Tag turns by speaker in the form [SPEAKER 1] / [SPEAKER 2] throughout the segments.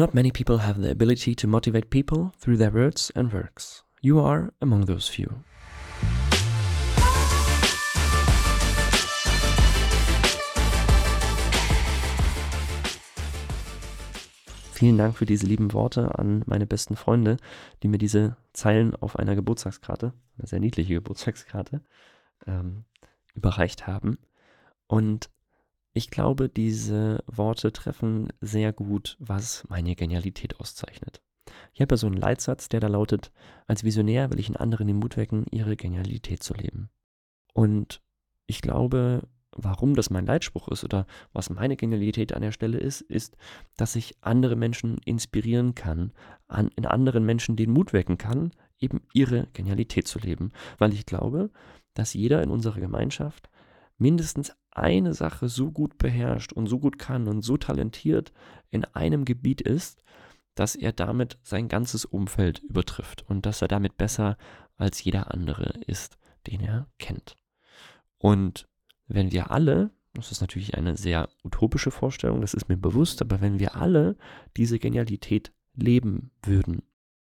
[SPEAKER 1] Not many people have the ability to motivate people through their words and works. You are among those few. Vielen Dank für diese lieben Worte an meine besten Freunde, die mir diese Zeilen auf einer Geburtstagskarte, eine sehr niedliche Geburtstagskarte, ähm, überreicht haben. Und ich glaube, diese Worte treffen sehr gut, was meine Genialität auszeichnet. Ich habe ja so einen Leitsatz, der da lautet, als Visionär will ich in anderen den Mut wecken, ihre Genialität zu leben. Und ich glaube, warum das mein Leitspruch ist oder was meine Genialität an der Stelle ist, ist, dass ich andere Menschen inspirieren kann, an, in anderen Menschen den Mut wecken kann, eben ihre Genialität zu leben. Weil ich glaube, dass jeder in unserer Gemeinschaft mindestens eine Sache so gut beherrscht und so gut kann und so talentiert in einem Gebiet ist, dass er damit sein ganzes Umfeld übertrifft und dass er damit besser als jeder andere ist, den er kennt. Und wenn wir alle, das ist natürlich eine sehr utopische Vorstellung, das ist mir bewusst, aber wenn wir alle diese Genialität leben würden,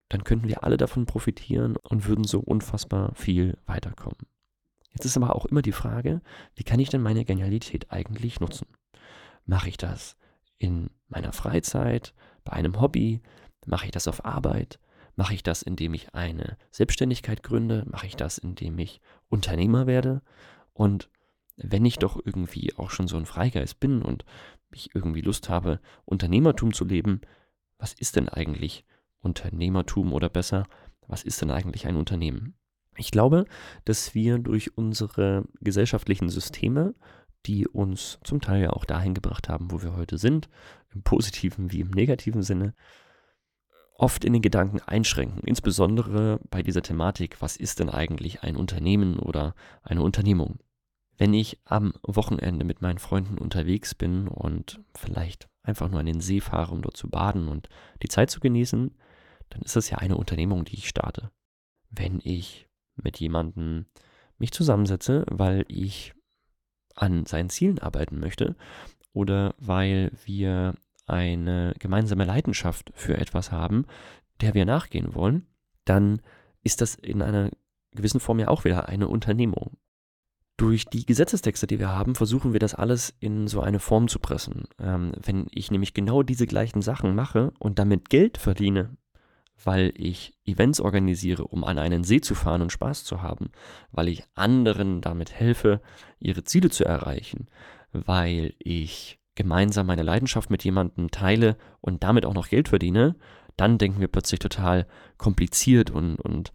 [SPEAKER 1] dann könnten wir alle davon profitieren und würden so unfassbar viel weiterkommen. Jetzt ist aber auch immer die Frage, wie kann ich denn meine Genialität eigentlich nutzen? Mache ich das in meiner Freizeit, bei einem Hobby? Mache ich das auf Arbeit? Mache ich das, indem ich eine Selbstständigkeit gründe? Mache ich das, indem ich Unternehmer werde? Und wenn ich doch irgendwie auch schon so ein Freigeist bin und ich irgendwie Lust habe, Unternehmertum zu leben, was ist denn eigentlich Unternehmertum oder besser, was ist denn eigentlich ein Unternehmen? Ich glaube, dass wir durch unsere gesellschaftlichen Systeme, die uns zum Teil ja auch dahin gebracht haben, wo wir heute sind, im positiven wie im negativen Sinne, oft in den Gedanken einschränken, insbesondere bei dieser Thematik, was ist denn eigentlich ein Unternehmen oder eine Unternehmung? Wenn ich am Wochenende mit meinen Freunden unterwegs bin und vielleicht einfach nur an den See fahre, um dort zu baden und die Zeit zu genießen, dann ist das ja eine Unternehmung, die ich starte. Wenn ich mit jemandem mich zusammensetze, weil ich an seinen Zielen arbeiten möchte oder weil wir eine gemeinsame Leidenschaft für etwas haben, der wir nachgehen wollen, dann ist das in einer gewissen Form ja auch wieder eine Unternehmung. Durch die Gesetzestexte, die wir haben, versuchen wir das alles in so eine Form zu pressen. Ähm, wenn ich nämlich genau diese gleichen Sachen mache und damit Geld verdiene, weil ich Events organisiere, um an einen See zu fahren und Spaß zu haben, weil ich anderen damit helfe, ihre Ziele zu erreichen, weil ich gemeinsam meine Leidenschaft mit jemandem teile und damit auch noch Geld verdiene, dann denken wir plötzlich total kompliziert und, und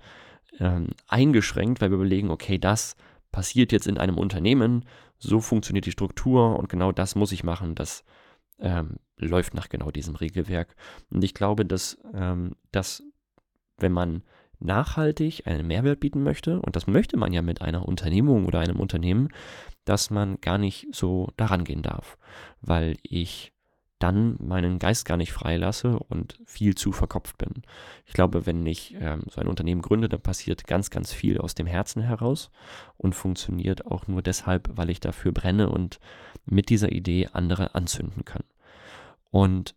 [SPEAKER 1] ähm, eingeschränkt, weil wir überlegen, okay, das passiert jetzt in einem Unternehmen, so funktioniert die Struktur und genau das muss ich machen, das ähm, läuft nach genau diesem Regelwerk. Und ich glaube, dass, ähm, dass wenn man nachhaltig einen Mehrwert bieten möchte, und das möchte man ja mit einer Unternehmung oder einem Unternehmen, dass man gar nicht so daran gehen darf, weil ich dann meinen Geist gar nicht freilasse und viel zu verkopft bin. Ich glaube, wenn ich ähm, so ein Unternehmen gründe, dann passiert ganz, ganz viel aus dem Herzen heraus und funktioniert auch nur deshalb, weil ich dafür brenne und mit dieser Idee andere anzünden kann. Und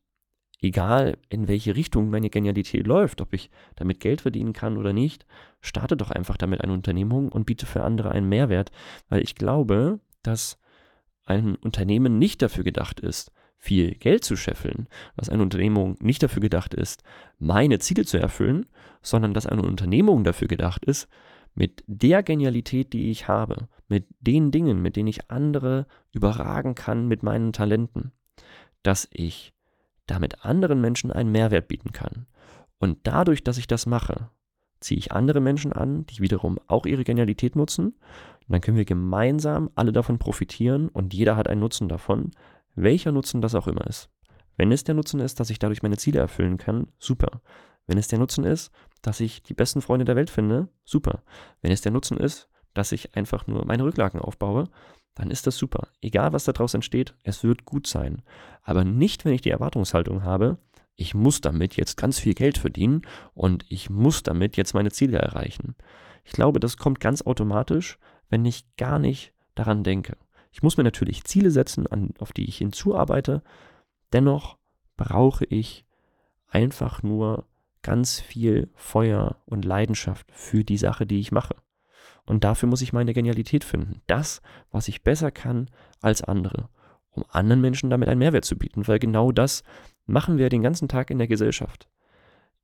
[SPEAKER 1] egal in welche Richtung meine Genialität läuft, ob ich damit Geld verdienen kann oder nicht, starte doch einfach damit eine Unternehmung und biete für andere einen Mehrwert, weil ich glaube, dass ein Unternehmen nicht dafür gedacht ist, viel Geld zu scheffeln, dass eine Unternehmung nicht dafür gedacht ist, meine Ziele zu erfüllen, sondern dass eine Unternehmung dafür gedacht ist, mit der Genialität, die ich habe, mit den Dingen, mit denen ich andere überragen kann mit meinen Talenten, dass ich damit anderen Menschen einen Mehrwert bieten kann. Und dadurch, dass ich das mache, ziehe ich andere Menschen an, die wiederum auch ihre Genialität nutzen. Und dann können wir gemeinsam alle davon profitieren und jeder hat einen Nutzen davon, welcher Nutzen das auch immer ist. Wenn es der Nutzen ist, dass ich dadurch meine Ziele erfüllen kann, super. Wenn es der Nutzen ist, dass ich die besten Freunde der Welt finde, super. Wenn es der Nutzen ist, dass ich einfach nur meine Rücklagen aufbaue, dann ist das super. Egal, was daraus entsteht, es wird gut sein. Aber nicht, wenn ich die Erwartungshaltung habe, ich muss damit jetzt ganz viel Geld verdienen und ich muss damit jetzt meine Ziele erreichen. Ich glaube, das kommt ganz automatisch, wenn ich gar nicht daran denke. Ich muss mir natürlich Ziele setzen, an, auf die ich hinzuarbeite. Dennoch brauche ich einfach nur ganz viel Feuer und Leidenschaft für die Sache, die ich mache. Und dafür muss ich meine Genialität finden. Das, was ich besser kann als andere, um anderen Menschen damit einen Mehrwert zu bieten, weil genau das machen wir den ganzen Tag in der Gesellschaft.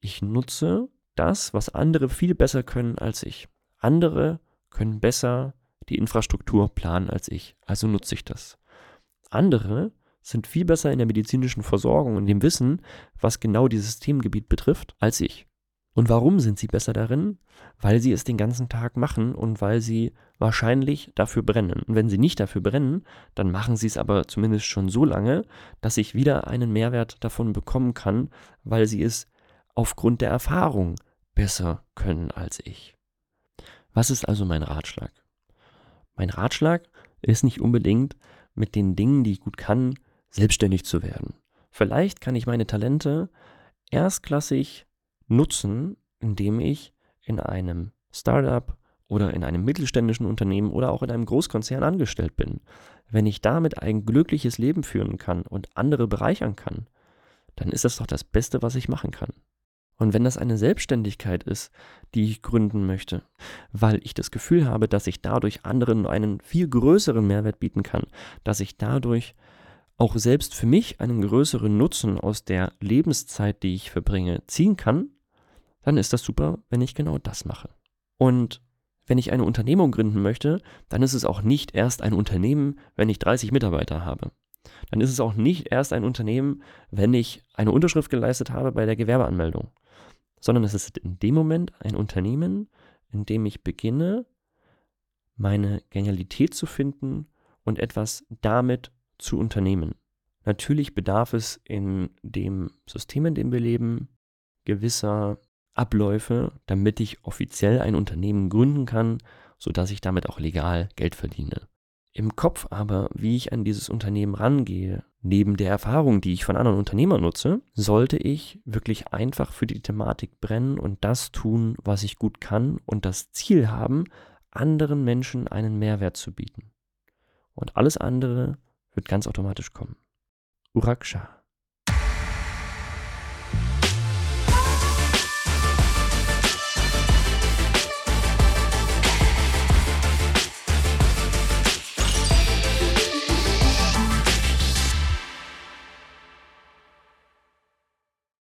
[SPEAKER 1] Ich nutze das, was andere viel besser können als ich. Andere können besser die Infrastruktur planen als ich, also nutze ich das. Andere sind viel besser in der medizinischen Versorgung und dem Wissen, was genau dieses Themengebiet betrifft, als ich. Und warum sind sie besser darin? Weil sie es den ganzen Tag machen und weil sie wahrscheinlich dafür brennen. Und wenn sie nicht dafür brennen, dann machen sie es aber zumindest schon so lange, dass ich wieder einen Mehrwert davon bekommen kann, weil sie es aufgrund der Erfahrung besser können als ich. Was ist also mein Ratschlag? Mein Ratschlag ist nicht unbedingt mit den Dingen, die ich gut kann, selbstständig zu werden. Vielleicht kann ich meine Talente erstklassig nutzen, indem ich in einem Startup oder in einem mittelständischen Unternehmen oder auch in einem Großkonzern angestellt bin. Wenn ich damit ein glückliches Leben führen kann und andere bereichern kann, dann ist das doch das Beste, was ich machen kann. Und wenn das eine Selbstständigkeit ist, die ich gründen möchte, weil ich das Gefühl habe, dass ich dadurch anderen einen viel größeren Mehrwert bieten kann, dass ich dadurch auch selbst für mich einen größeren Nutzen aus der Lebenszeit, die ich verbringe, ziehen kann, dann ist das super, wenn ich genau das mache. Und wenn ich eine Unternehmung gründen möchte, dann ist es auch nicht erst ein Unternehmen, wenn ich 30 Mitarbeiter habe. Dann ist es auch nicht erst ein Unternehmen, wenn ich eine Unterschrift geleistet habe bei der Gewerbeanmeldung, sondern es ist in dem Moment ein Unternehmen, in dem ich beginne, meine Genialität zu finden und etwas damit zu unternehmen. Natürlich bedarf es in dem System, in dem wir leben, gewisser Abläufe, damit ich offiziell ein Unternehmen gründen kann, sodass ich damit auch legal Geld verdiene. Im Kopf aber, wie ich an dieses Unternehmen rangehe, neben der Erfahrung, die ich von anderen Unternehmern nutze, sollte ich wirklich einfach für die Thematik brennen und das tun, was ich gut kann und das Ziel haben, anderen Menschen einen Mehrwert zu bieten. Und alles andere wird ganz automatisch kommen. Uraksha.